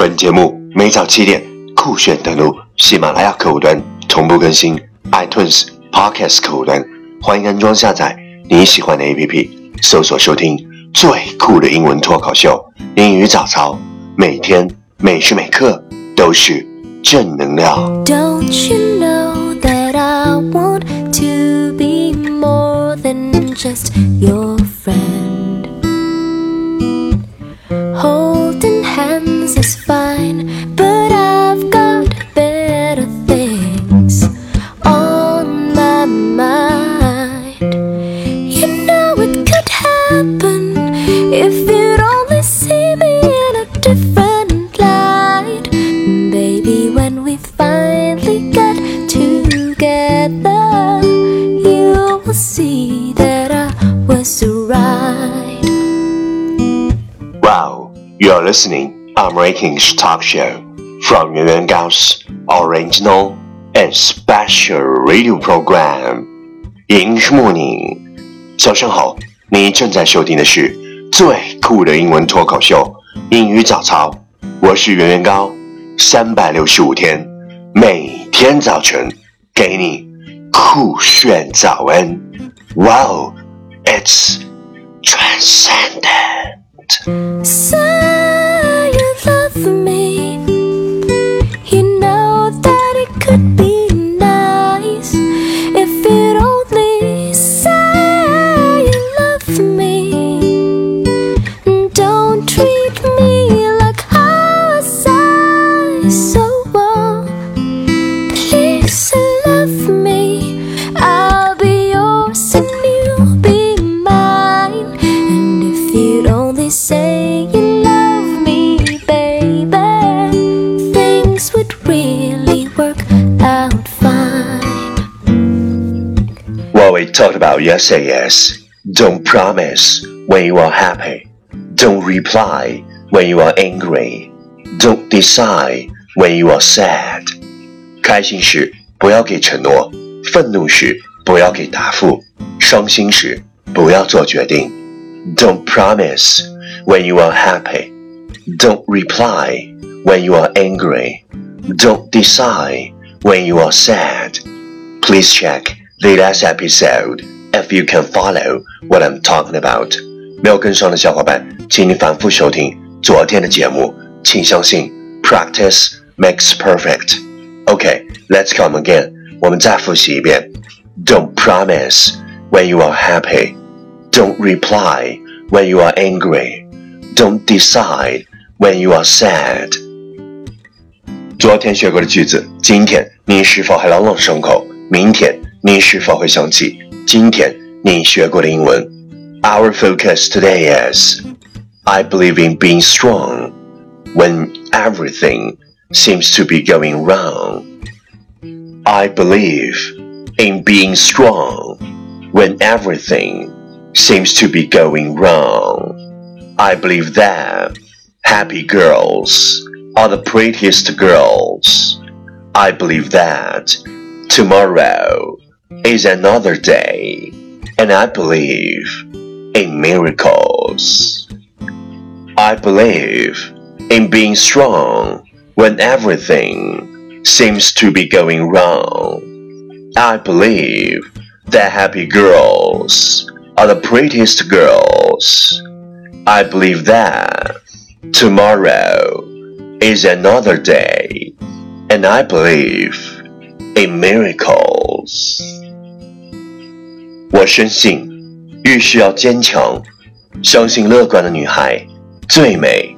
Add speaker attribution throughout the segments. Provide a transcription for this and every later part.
Speaker 1: 本节目每早七点酷炫登录喜马拉雅客户端，同步更新 iTunes Podcast 客户端，欢迎安装下载你喜欢的 APP，搜索收听最酷的英文脱口秀英语早操，每天每时每刻都是正能量。
Speaker 2: Don't you know that I want to be more than just your friend?
Speaker 1: Wow, you're listening American's talk show from Yuan Yuan Gao's original and special radio program. English Morning，早上好，你正在收听的是最酷的英文脱口秀英语早操，我是圆圆高，三百六十五天，每天早晨给你酷炫早安。Wow, it's transcendent.
Speaker 2: Say you'd only say you love me, baby, things would really work out fine.
Speaker 1: What we talked about yesterday is don't promise when you are happy, don't reply when you are angry, don't decide when you are sad. 开心时不要给承诺，愤怒时不要给答复，伤心时不要做决定。Don't promise when you are happy, don't reply when you are angry, don't decide when you are sad. Please check the last episode if you can follow what I'm talking about. 没有跟上的小伙伴，请你反复收听昨天的节目。请相信，practice makes perfect. Okay, let's come again. 我们再复习一遍。Don't promise when you are happy. Don't reply when you are angry. Don't decide when you are sad. 昨天学过的句子，今天你是否还朗朗上口？明天你是否会想起今天你学过的英文？Our focus today is I believe in being strong when everything seems to be going wrong. I believe in being strong when everything seems to be going wrong. I believe that happy girls are the prettiest girls. I believe that tomorrow is another day, and I believe in miracles. I believe in being strong when everything seems to be going wrong. I believe that happy girls are the prettiest girls. I believe that tomorrow is another day, and I believe in miracles. 我深信，遇事要坚强，相信乐观的女孩最美。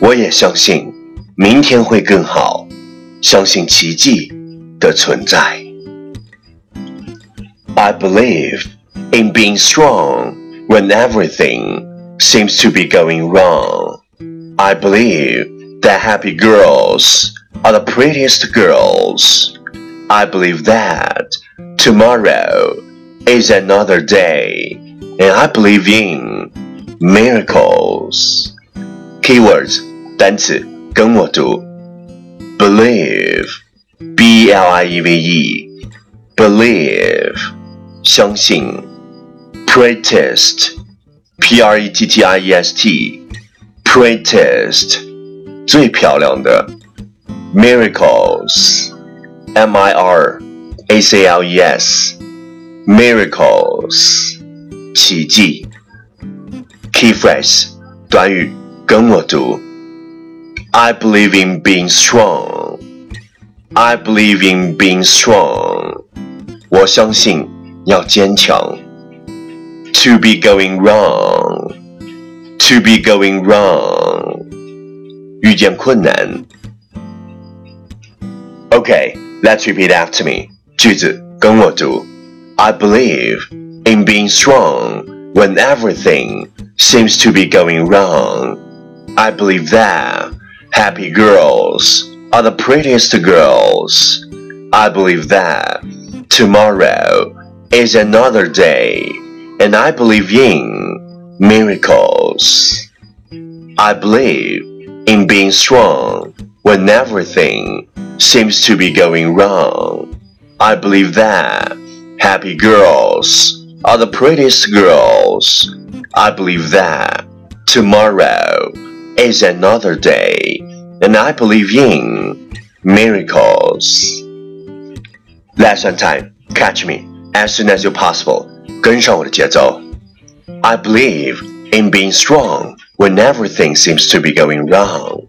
Speaker 1: 我也相信明天会更好，相信奇迹的存在。I believe in being strong when everything seems to be going wrong. I believe that happy girls are the prettiest girls. I believe that tomorrow is another day, and I believe in miracles. Keywords 单词跟我读，believe, b l i e v e, believe 相信 ，prettiest, p r e t t i e s t, prettiest 最漂亮的，miracles，m i r a c l e s，miracles，奇迹。Key phrase 短语，跟我读。I believe in being strong. I believe in being strong. 我相信要坚强。 To be going wrong. To be going wrong. 遇见困难。Okay, let's repeat after me. 句子跟我读。I believe in being strong when everything seems to be going wrong. I believe that happy girls are the prettiest girls. I believe that tomorrow is another day, and I believe in miracles. I believe in being strong when everything seems to be going wrong. I believe that happy girls are the prettiest girls. I believe that tomorrow is another day, and I believe in miracles. Lesson time, catch me as soon as you're possible. 跟上我的节奏。I believe in being strong when everything seems to be going wrong.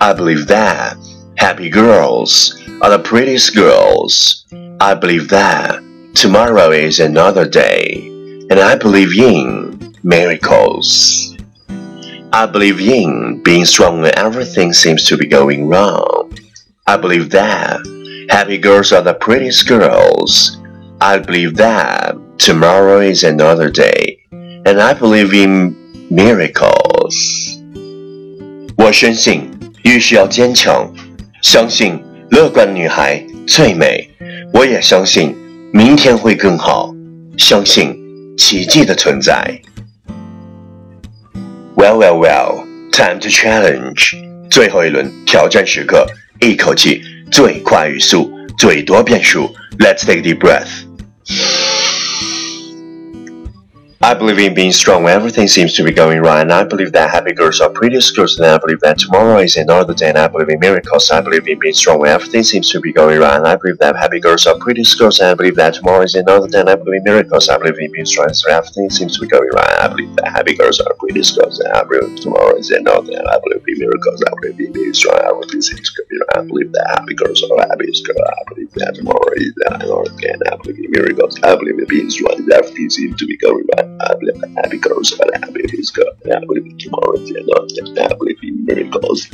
Speaker 1: I believe that happy girls are the prettiest girls. I believe that tomorrow is another day, and I believe in miracles. I believe in being strong when everything seems to be going wrong. I believe that happy girls are the prettiest girls. I believe that tomorrow is another day. And I believe in miracles. 我深信遇事要坚强，相信乐观的女孩最美。我也相信明天会更好，相信奇迹的存在。Well, well, well, time to challenge. 最后一轮挑战时刻，一口气最快语速，最多变数。Let's take a deep breath. I believe in being strong when everything seems to be going right, and I believe that happy girls are prettiest girls, and I believe that tomorrow is another day, and I believe in miracles. I believe in being strong when everything seems to be going right, and I believe that happy girls are prettiest girls, and I believe that tomorrow is another day, and I believe in miracles. I believe in being strong when everything seems to be going right, I believe that happy girls are prettiest girls, and I believe tomorrow is another day, and I believe in miracles. I believe in being strong everything seems to be right. I believe that happy girls are happiest girls. I believe that tomorrow is another day, and I believe in miracles. I believe in being strong when everything seems to be going right. I believe that happy girls are happy is good. I believe in tomorrow is another day. I believe in miracles.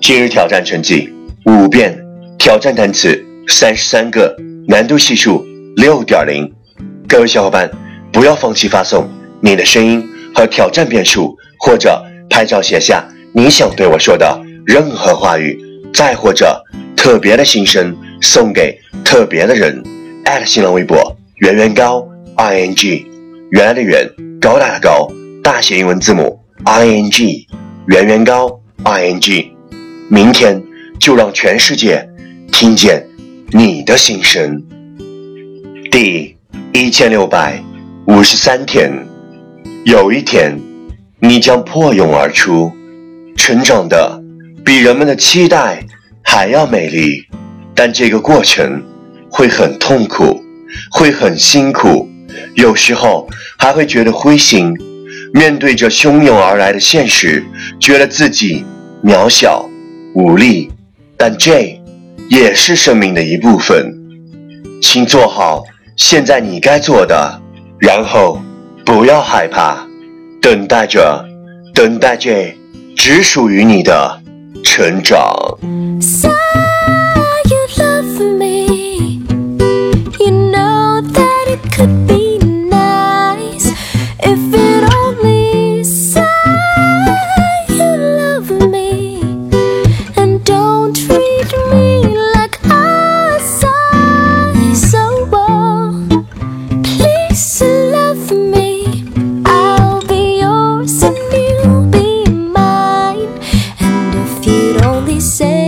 Speaker 1: 今日挑战成绩五遍，挑战单词三十三个，难度系数六点零。各位小伙伴，不要放弃发送你的声音和挑战遍数，或者拍照写下你想对我说的任何话语，再或者特别的心声送给特别的人。新浪微博圆圆高 i n g，原来的圆，高大的高，大写英文字母 i n g，圆圆高 i n g。明天就让全世界听见你的心声。第一千六百五十三天，有一天，你将破蛹而出，成长的比人们的期待还要美丽，但这个过程会很痛苦，会很辛苦。有时候还会觉得灰心，面对着汹涌而来的现实，觉得自己渺小无力，但这也是生命的一部分。请做好现在你该做的，然后不要害怕，等待着，等待着只属于你的成长。
Speaker 2: Say